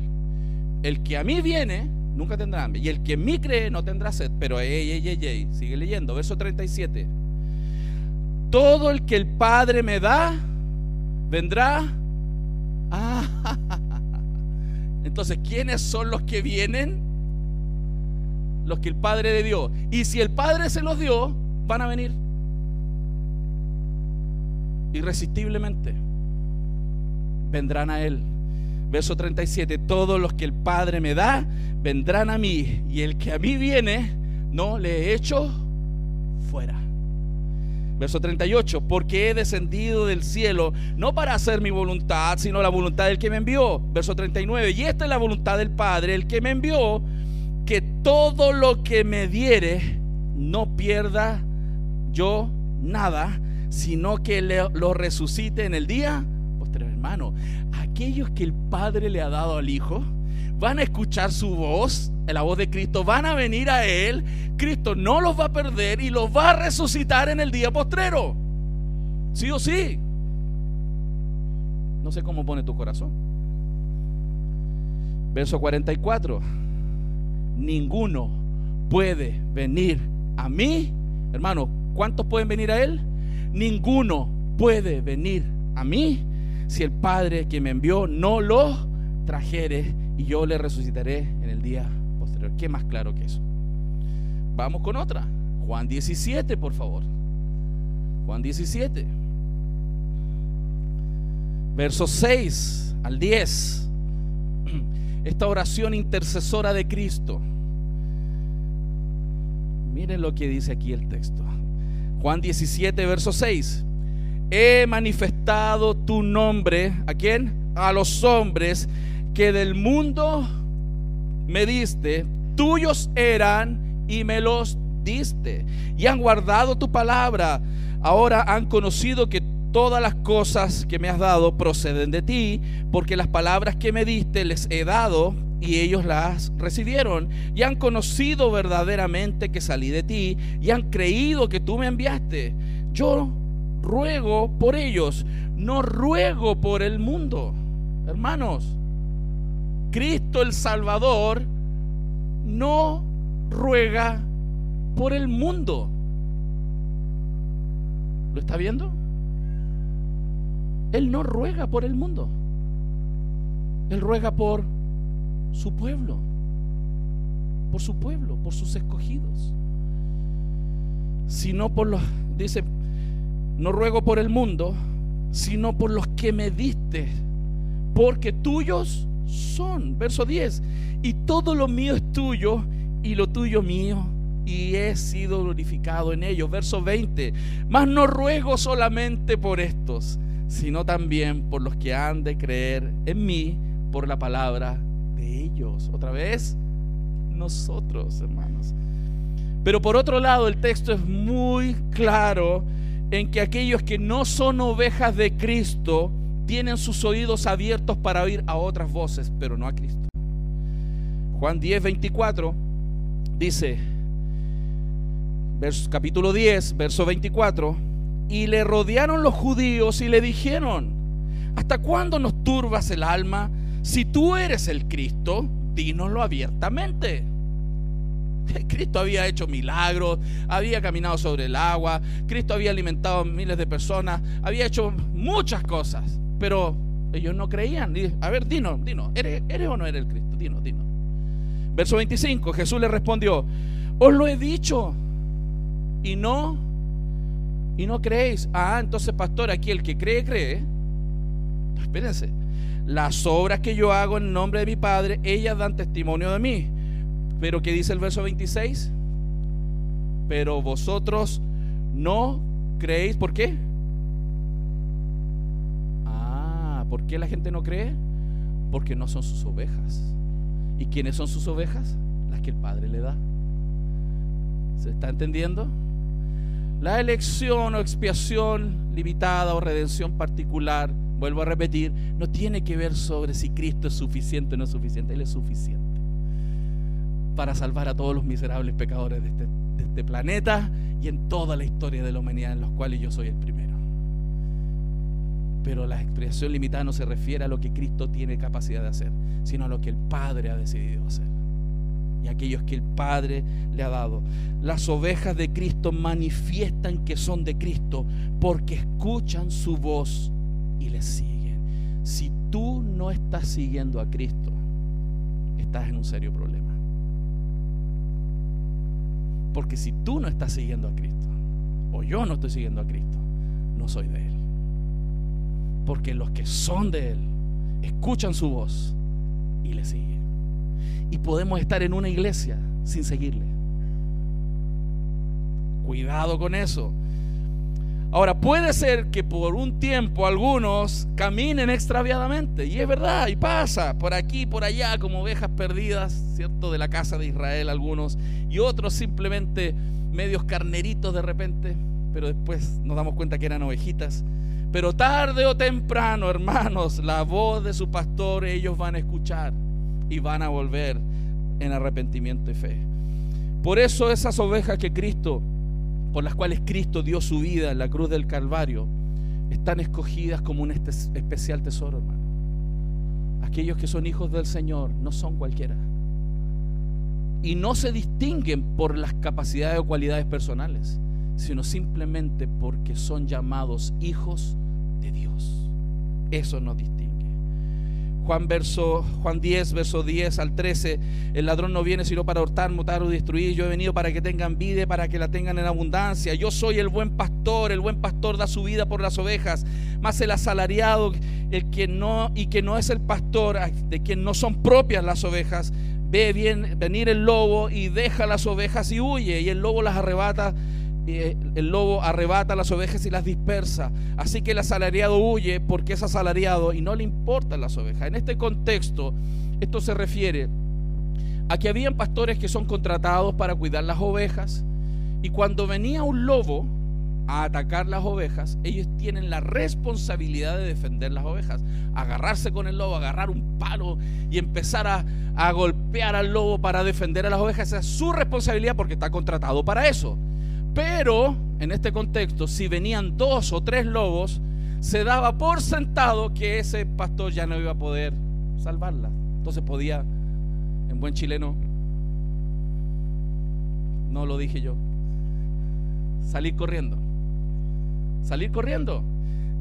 El que a mí viene, nunca tendrá hambre. Y el que en mí cree, no tendrá sed. Pero, sigue leyendo, verso 37. Todo el que el Padre me da, vendrá. Ah, entonces, ¿quiénes son los que vienen? Los que el Padre le dio. Y si el Padre se los dio, van a venir irresistiblemente vendrán a Él. Verso 37, todos los que el Padre me da, vendrán a mí, y el que a mí viene, no le he hecho fuera. Verso 38, porque he descendido del cielo no para hacer mi voluntad, sino la voluntad del que me envió. Verso 39, y esta es la voluntad del Padre, el que me envió, que todo lo que me diere no pierda yo nada, sino que lo resucite en el día posterior. Hermano, aquellos que el Padre le ha dado al Hijo, van a escuchar su voz, la voz de Cristo, van a venir a Él, Cristo no los va a perder y los va a resucitar en el día postrero. Sí o sí. No sé cómo pone tu corazón. Verso 44. Ninguno puede venir a mí. Hermano, ¿cuántos pueden venir a Él? Ninguno puede venir a mí si el Padre que me envió no lo trajere y yo le resucitaré en el día posterior. ¿Qué más claro que eso? Vamos con otra. Juan 17, por favor. Juan 17. Versos 6 al 10. Esta oración intercesora de Cristo. Miren lo que dice aquí el texto. Juan 17, verso 6. He manifestado tu nombre. ¿A quién? A los hombres que del mundo me diste, tuyos eran y me los diste. Y han guardado tu palabra. Ahora han conocido que todas las cosas que me has dado proceden de ti, porque las palabras que me diste les he dado y ellos las recibieron y han conocido verdaderamente que salí de ti y han creído que tú me enviaste. Yo ruego por ellos, no ruego por el mundo. Hermanos, Cristo el Salvador no ruega por el mundo. ¿Lo está viendo? Él no ruega por el mundo. Él ruega por su pueblo. Por su pueblo, por sus escogidos. Sino por los, dice, no ruego por el mundo, sino por los que me diste, porque tuyos son. Verso 10. Y todo lo mío es tuyo y lo tuyo mío y he sido glorificado en ellos. Verso 20. Mas no ruego solamente por estos, sino también por los que han de creer en mí por la palabra de ellos. Otra vez, nosotros, hermanos. Pero por otro lado, el texto es muy claro en que aquellos que no son ovejas de Cristo, tienen sus oídos abiertos para oír a otras voces, pero no a Cristo. Juan 10, 24 dice, capítulo 10, verso 24, y le rodearon los judíos y le dijeron, ¿hasta cuándo nos turbas el alma? Si tú eres el Cristo, dínoslo abiertamente. Cristo había hecho milagros, había caminado sobre el agua, Cristo había alimentado a miles de personas, había hecho muchas cosas. Pero ellos no creían. A ver, dinos, dinos, ¿eres, o no eres el Cristo? Dinos, dinos. Verso 25, Jesús le respondió, os lo he dicho y no, y no creéis. Ah, entonces pastor, aquí el que cree, cree. Espérense. Las obras que yo hago en nombre de mi Padre, ellas dan testimonio de mí. Pero ¿qué dice el verso 26? Pero vosotros no creéis. ¿Por qué? ¿Por qué la gente no cree? Porque no son sus ovejas. ¿Y quiénes son sus ovejas? Las que el Padre le da. ¿Se está entendiendo? La elección o expiación limitada o redención particular, vuelvo a repetir, no tiene que ver sobre si Cristo es suficiente o no es suficiente. Él es suficiente para salvar a todos los miserables pecadores de este, este planeta y en toda la historia de la humanidad en los cuales yo soy el primero. Pero la expresión limitada no se refiere a lo que Cristo tiene capacidad de hacer, sino a lo que el Padre ha decidido hacer. Y aquellos que el Padre le ha dado. Las ovejas de Cristo manifiestan que son de Cristo porque escuchan su voz y le siguen. Si tú no estás siguiendo a Cristo, estás en un serio problema. Porque si tú no estás siguiendo a Cristo, o yo no estoy siguiendo a Cristo, no soy de Él. Porque los que son de Él escuchan su voz y le siguen. Y podemos estar en una iglesia sin seguirle. Cuidado con eso. Ahora, puede ser que por un tiempo algunos caminen extraviadamente, y es verdad, y pasa por aquí, por allá, como ovejas perdidas, ¿cierto? De la casa de Israel algunos, y otros simplemente medios carneritos de repente, pero después nos damos cuenta que eran ovejitas. Pero tarde o temprano, hermanos, la voz de su pastor ellos van a escuchar y van a volver en arrepentimiento y fe. Por eso esas ovejas que Cristo por las cuales Cristo dio su vida en la cruz del Calvario, están escogidas como un especial tesoro, hermano. Aquellos que son hijos del Señor no son cualquiera. Y no se distinguen por las capacidades o cualidades personales, sino simplemente porque son llamados hijos de Dios. Eso nos distingue. Juan, verso, Juan 10, verso 10 al 13, el ladrón no viene sino para hurtar, mutar o destruir. Yo he venido para que tengan vida, para que la tengan en abundancia. Yo soy el buen pastor, el buen pastor da su vida por las ovejas. Más el asalariado, el que no y que no es el pastor, de quien no son propias las ovejas, ve bien, venir el lobo y deja las ovejas y huye, y el lobo las arrebata el lobo arrebata las ovejas y las dispersa. Así que el asalariado huye porque es asalariado y no le importan las ovejas. En este contexto, esto se refiere a que habían pastores que son contratados para cuidar las ovejas y cuando venía un lobo a atacar las ovejas, ellos tienen la responsabilidad de defender las ovejas, agarrarse con el lobo, agarrar un palo y empezar a, a golpear al lobo para defender a las ovejas. Esa es su responsabilidad porque está contratado para eso. Pero en este contexto, si venían dos o tres lobos, se daba por sentado que ese pastor ya no iba a poder salvarla. Entonces podía, en buen chileno, no lo dije yo, salir corriendo. Salir corriendo.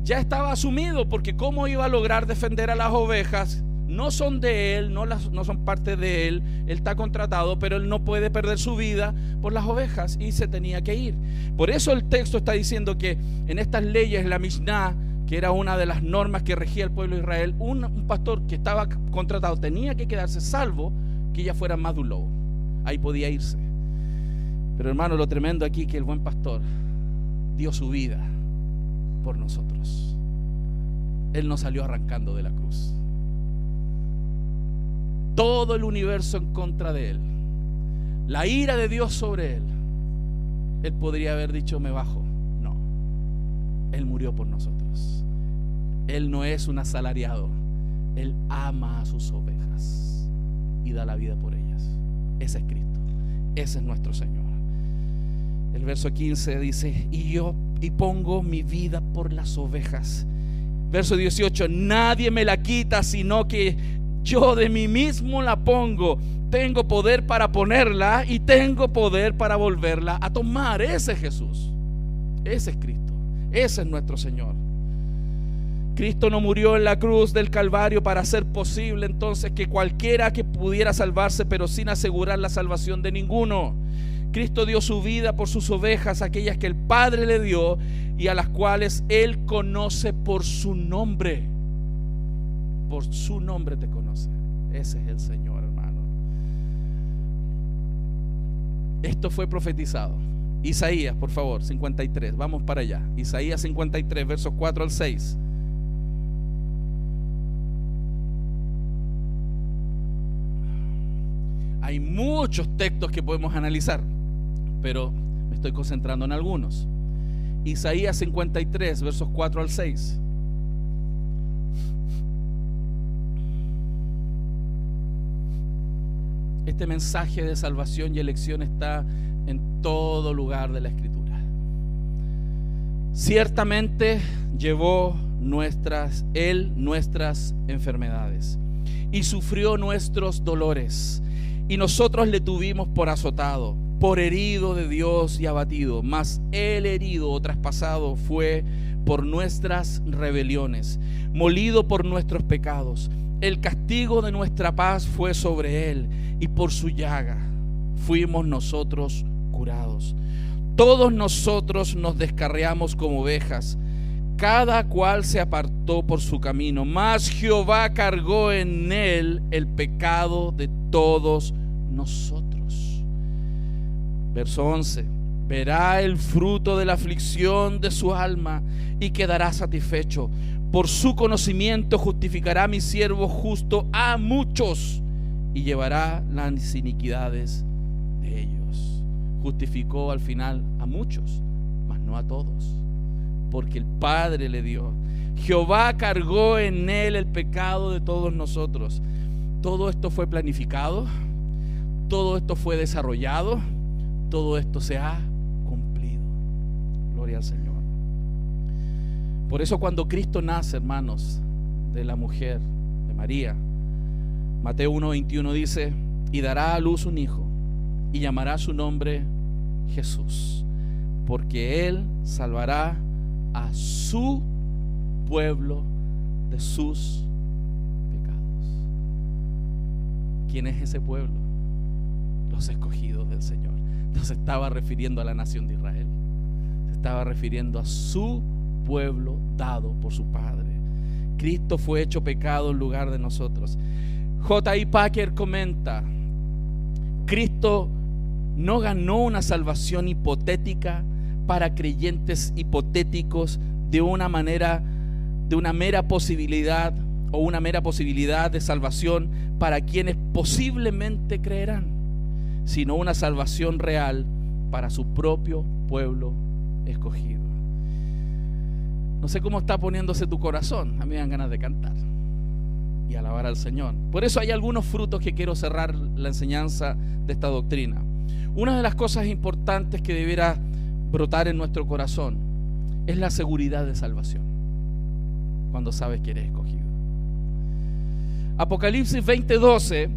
Ya estaba asumido porque cómo iba a lograr defender a las ovejas no son de él, no, las, no son parte de él, él está contratado, pero él no puede perder su vida por las ovejas y se tenía que ir. Por eso el texto está diciendo que en estas leyes, la Mishnah, que era una de las normas que regía el pueblo de Israel, un, pastor que estaba contratado tenía que quedarse salvo que ya fuera más de un lobo. Ahí podía irse. Pero hermano, lo tremendo aquí que el buen pastor dio su vida por nosotros. Él no salió arrancando de la cruz todo el universo en contra de él, la ira de Dios sobre él, él podría haber dicho me bajo. No, él murió por nosotros. Él no es un asalariado, él ama a sus ovejas y da la vida por ellas. Ese es Cristo, ese es nuestro Señor. El verso 15 dice, y yo y pongo mi vida por las ovejas. Verso 18, nadie me la quita, sino que yo de mí mismo la pongo. Tengo poder para ponerla y tengo poder para volverla a tomar. Ese es Jesús. Ese es Cristo. Ese es nuestro Señor. Cristo no murió en la cruz del Calvario para hacer posible entonces que cualquiera que pudiera salvarse, pero sin asegurar la salvación de ninguno. Cristo dio su vida por sus ovejas, aquellas que el Padre le dio y a las cuales Él conoce por su nombre por su nombre te conoce. Ese es el Señor, hermano. Esto fue profetizado. Isaías, por favor, 53. Vamos para allá. Isaías 53, versos 4 al 6. Hay muchos textos que podemos analizar, pero me estoy concentrando en algunos. Isaías 53, versos 4 al 6. Este mensaje de salvación y elección está en todo lugar de la escritura. Ciertamente llevó nuestras él nuestras enfermedades y sufrió nuestros dolores y nosotros le tuvimos por azotado, por herido de Dios y abatido, mas el herido o traspasado fue por nuestras rebeliones, molido por nuestros pecados. El castigo de nuestra paz fue sobre él y por su llaga fuimos nosotros curados. Todos nosotros nos descarriamos como ovejas, cada cual se apartó por su camino, mas Jehová cargó en él el pecado de todos nosotros. Verso 11. verá el fruto de la aflicción de su alma y quedará satisfecho. Por su conocimiento justificará mi siervo justo a muchos y llevará las iniquidades de ellos. Justificó al final a muchos, mas no a todos, porque el Padre le dio. Jehová cargó en él el pecado de todos nosotros. Todo esto fue planificado, todo esto fue desarrollado, todo esto se ha cumplido. Gloria al Señor. Por eso cuando Cristo nace, hermanos, de la mujer, de María, Mateo 1:21 dice, y dará a luz un hijo, y llamará su nombre Jesús, porque él salvará a su pueblo de sus pecados. ¿Quién es ese pueblo? Los escogidos del Señor. No se estaba refiriendo a la nación de Israel, se estaba refiriendo a su pueblo dado por su Padre. Cristo fue hecho pecado en lugar de nosotros. J.I. Packer comenta, Cristo no ganó una salvación hipotética para creyentes hipotéticos de una manera, de una mera posibilidad o una mera posibilidad de salvación para quienes posiblemente creerán, sino una salvación real para su propio pueblo escogido. No sé cómo está poniéndose tu corazón, a mí me dan ganas de cantar y alabar al Señor. Por eso hay algunos frutos que quiero cerrar la enseñanza de esta doctrina. Una de las cosas importantes que debiera brotar en nuestro corazón es la seguridad de salvación cuando sabes que eres escogido. Apocalipsis 20:12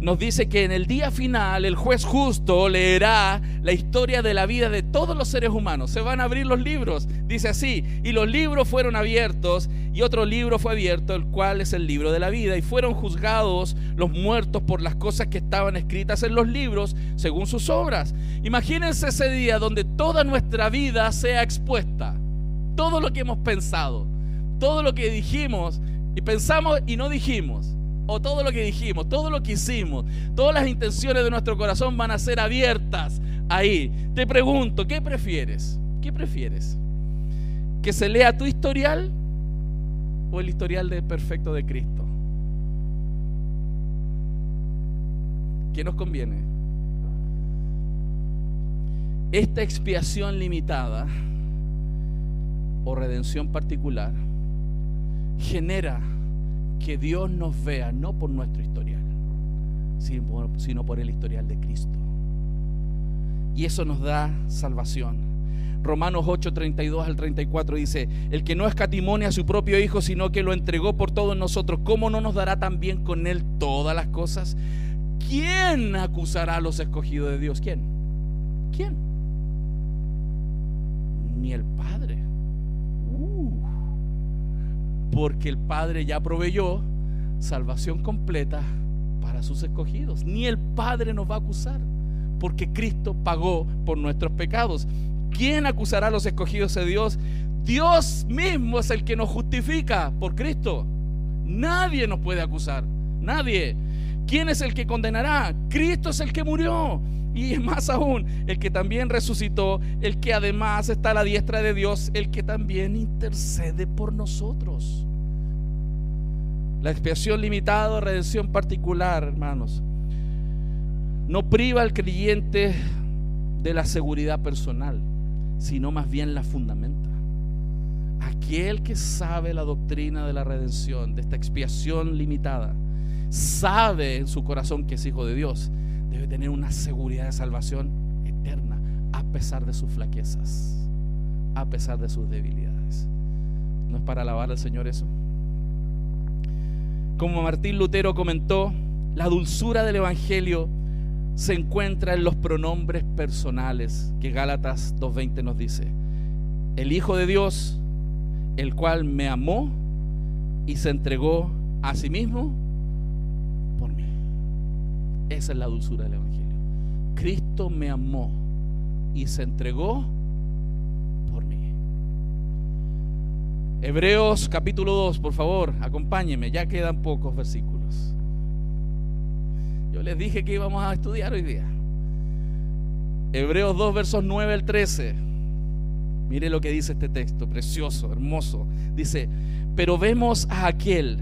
nos dice que en el día final el juez justo leerá la historia de la vida de todos los seres humanos. Se van a abrir los libros, dice así, y los libros fueron abiertos y otro libro fue abierto, el cual es el libro de la vida, y fueron juzgados los muertos por las cosas que estaban escritas en los libros según sus obras. Imagínense ese día donde toda nuestra vida sea expuesta, todo lo que hemos pensado, todo lo que dijimos y pensamos y no dijimos o todo lo que dijimos, todo lo que hicimos, todas las intenciones de nuestro corazón van a ser abiertas ahí. Te pregunto, ¿qué prefieres? ¿Qué prefieres? ¿Que se lea tu historial o el historial de perfecto de Cristo? ¿Qué nos conviene? Esta expiación limitada o redención particular genera que Dios nos vea no por nuestro historial, sino por el historial de Cristo. Y eso nos da salvación. Romanos 8, 32 al 34 dice, el que no escatimone a su propio Hijo, sino que lo entregó por todos nosotros, ¿cómo no nos dará también con Él todas las cosas? ¿Quién acusará a los escogidos de Dios? ¿Quién? ¿Quién? Ni el Padre porque el Padre ya proveyó salvación completa para sus escogidos. Ni el Padre nos va a acusar, porque Cristo pagó por nuestros pecados. ¿Quién acusará a los escogidos de Dios? Dios mismo es el que nos justifica por Cristo. Nadie nos puede acusar, nadie. ¿Quién es el que condenará? Cristo es el que murió. Y más aún, el que también resucitó, el que además está a la diestra de Dios, el que también intercede por nosotros. La expiación limitada, redención particular, hermanos, no priva al creyente de la seguridad personal, sino más bien la fundamenta. Aquel que sabe la doctrina de la redención, de esta expiación limitada, sabe en su corazón que es hijo de Dios debe tener una seguridad de salvación eterna a pesar de sus flaquezas, a pesar de sus debilidades. ¿No es para alabar al Señor eso? Como Martín Lutero comentó, la dulzura del Evangelio se encuentra en los pronombres personales que Gálatas 2.20 nos dice. El Hijo de Dios, el cual me amó y se entregó a sí mismo esa es la dulzura del Evangelio. Cristo me amó y se entregó por mí. Hebreos capítulo 2, por favor, acompáñenme, ya quedan pocos versículos. Yo les dije que íbamos a estudiar hoy día. Hebreos 2, versos 9 al 13. Mire lo que dice este texto, precioso, hermoso. Dice, pero vemos a aquel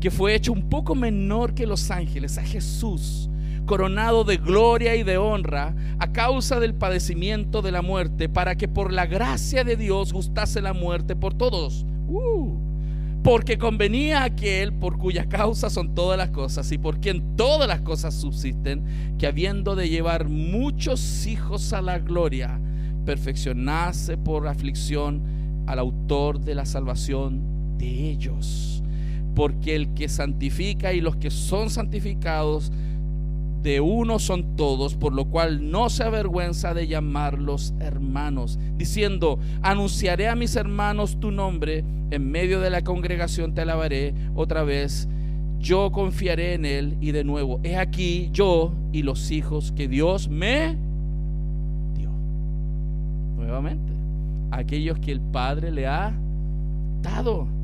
que fue hecho un poco menor que los ángeles, a Jesús, coronado de gloria y de honra a causa del padecimiento de la muerte, para que por la gracia de Dios gustase la muerte por todos. Uh, porque convenía aquel por cuya causa son todas las cosas y por quien todas las cosas subsisten, que habiendo de llevar muchos hijos a la gloria, perfeccionase por aflicción al autor de la salvación de ellos. Porque el que santifica y los que son santificados, de uno son todos, por lo cual no se avergüenza de llamarlos hermanos, diciendo, anunciaré a mis hermanos tu nombre, en medio de la congregación te alabaré otra vez, yo confiaré en él y de nuevo, he aquí yo y los hijos que Dios me dio. Nuevamente, aquellos que el Padre le ha dado.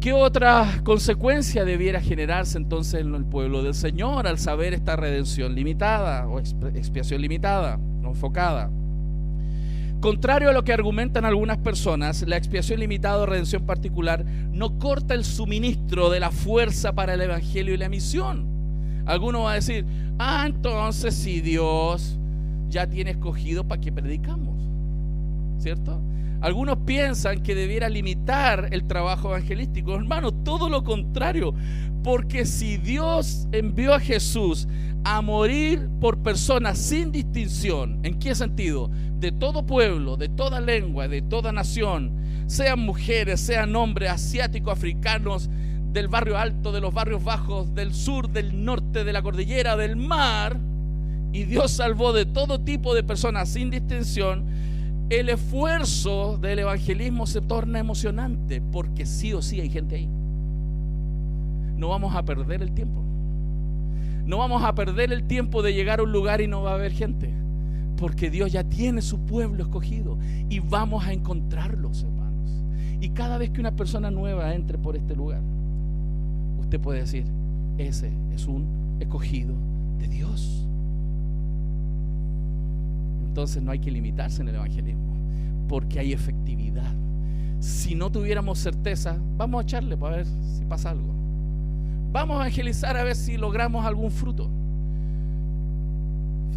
¿Qué otra consecuencia debiera generarse entonces en el pueblo del Señor al saber esta redención limitada o expiación limitada, no enfocada? Contrario a lo que argumentan algunas personas, la expiación limitada o redención particular no corta el suministro de la fuerza para el Evangelio y la misión. Alguno va a decir, ah, entonces si Dios ya tiene escogido, ¿para qué predicamos? ¿Cierto? Algunos piensan que debiera limitar el trabajo evangelístico. Hermano, todo lo contrario. Porque si Dios envió a Jesús a morir por personas sin distinción, ¿en qué sentido? De todo pueblo, de toda lengua, de toda nación, sean mujeres, sean hombres, asiáticos, africanos, del barrio alto, de los barrios bajos, del sur, del norte, de la cordillera, del mar, y Dios salvó de todo tipo de personas sin distinción, el esfuerzo del evangelismo se torna emocionante porque sí o sí hay gente ahí. No vamos a perder el tiempo. No vamos a perder el tiempo de llegar a un lugar y no va a haber gente. Porque Dios ya tiene su pueblo escogido y vamos a encontrarlos, hermanos. Y cada vez que una persona nueva entre por este lugar, usted puede decir, ese es un escogido de Dios entonces no hay que limitarse en el evangelismo, porque hay efectividad. Si no tuviéramos certeza, vamos a echarle para ver si pasa algo. Vamos a evangelizar a ver si logramos algún fruto.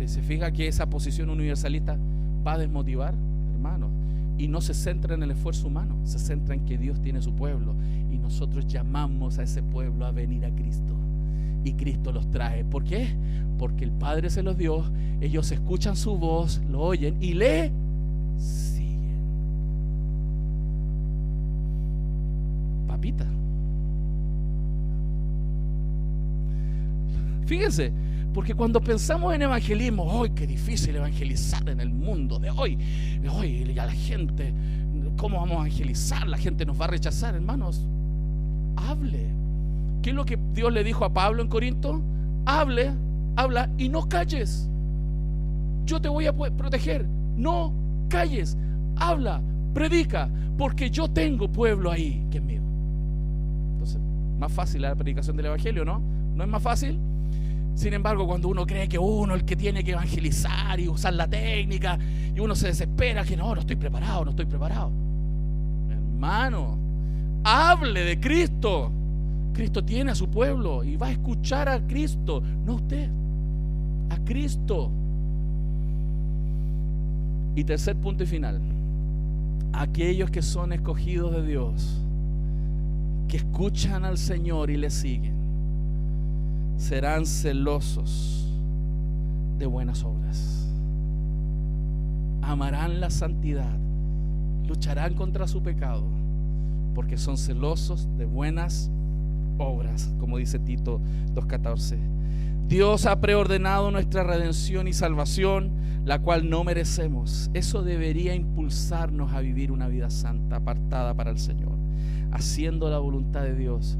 Se fija que esa posición universalista va a desmotivar, hermanos, y no se centra en el esfuerzo humano, se centra en que Dios tiene su pueblo y nosotros llamamos a ese pueblo a venir a Cristo y Cristo los trae. ¿Por qué? Porque el Padre se los dio, ellos escuchan su voz, lo oyen y le siguen. Papita. Fíjense, porque cuando pensamos en evangelismo, hoy qué difícil evangelizar en el mundo de hoy! Hoy ya la gente, ¿cómo vamos a evangelizar? La gente nos va a rechazar, hermanos. Hable ¿Qué es lo que Dios le dijo a Pablo en Corinto? Hable, habla y no calles. Yo te voy a proteger. No calles. Habla, predica, porque yo tengo pueblo ahí que es mío. Entonces, más fácil la predicación del Evangelio, ¿no? ¿No es más fácil? Sin embargo, cuando uno cree que uno es el que tiene que evangelizar y usar la técnica, y uno se desespera que no, no estoy preparado, no estoy preparado. Hermano, hable de Cristo. Cristo tiene a su pueblo y va a escuchar a Cristo, no usted, a Cristo. Y tercer punto y final, aquellos que son escogidos de Dios, que escuchan al Señor y le siguen, serán celosos de buenas obras. Amarán la santidad, lucharán contra su pecado, porque son celosos de buenas obras obras, como dice Tito 2.14. Dios ha preordenado nuestra redención y salvación, la cual no merecemos. Eso debería impulsarnos a vivir una vida santa, apartada para el Señor, haciendo la voluntad de Dios,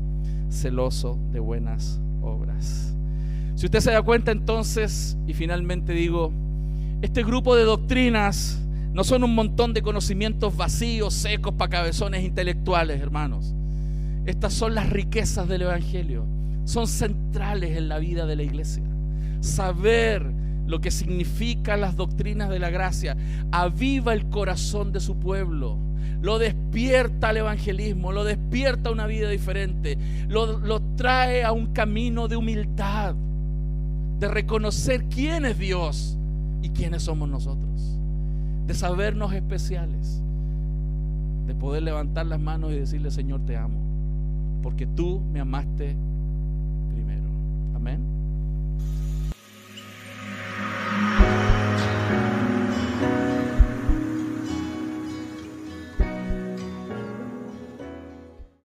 celoso de buenas obras. Si usted se da cuenta entonces, y finalmente digo, este grupo de doctrinas no son un montón de conocimientos vacíos, secos, para cabezones intelectuales, hermanos. Estas son las riquezas del Evangelio. Son centrales en la vida de la iglesia. Saber lo que significa las doctrinas de la gracia, aviva el corazón de su pueblo, lo despierta al evangelismo, lo despierta a una vida diferente, lo, lo trae a un camino de humildad, de reconocer quién es Dios y quiénes somos nosotros, de sabernos especiales, de poder levantar las manos y decirle, Señor, te amo, porque tú me amaste